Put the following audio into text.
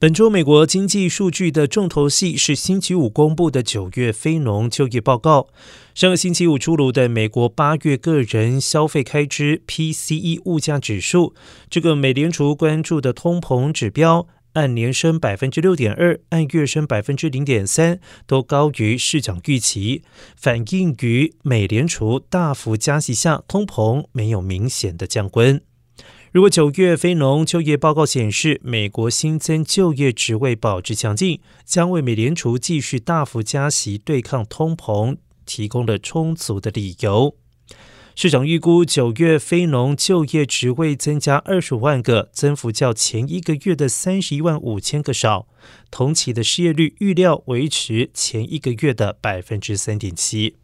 本周美国经济数据的重头戏是星期五公布的九月非农就业报告。上个星期五出炉的美国八月个人消费开支 （PCE） 物价指数，这个美联储关注的通膨指标，按年升百分之六点二，按月升百分之零点三，都高于市场预期，反映于美联储大幅加息下，通膨没有明显的降温。如果九月非农就业报告显示，美国新增就业职位保持强劲，将为美联储继续大幅加息对抗通膨提供了充足的理由。市场预估九月非农就业职位增加二十五万个，增幅较前一个月的三十一万五千个少。同期的失业率预料维持前一个月的百分之三点七。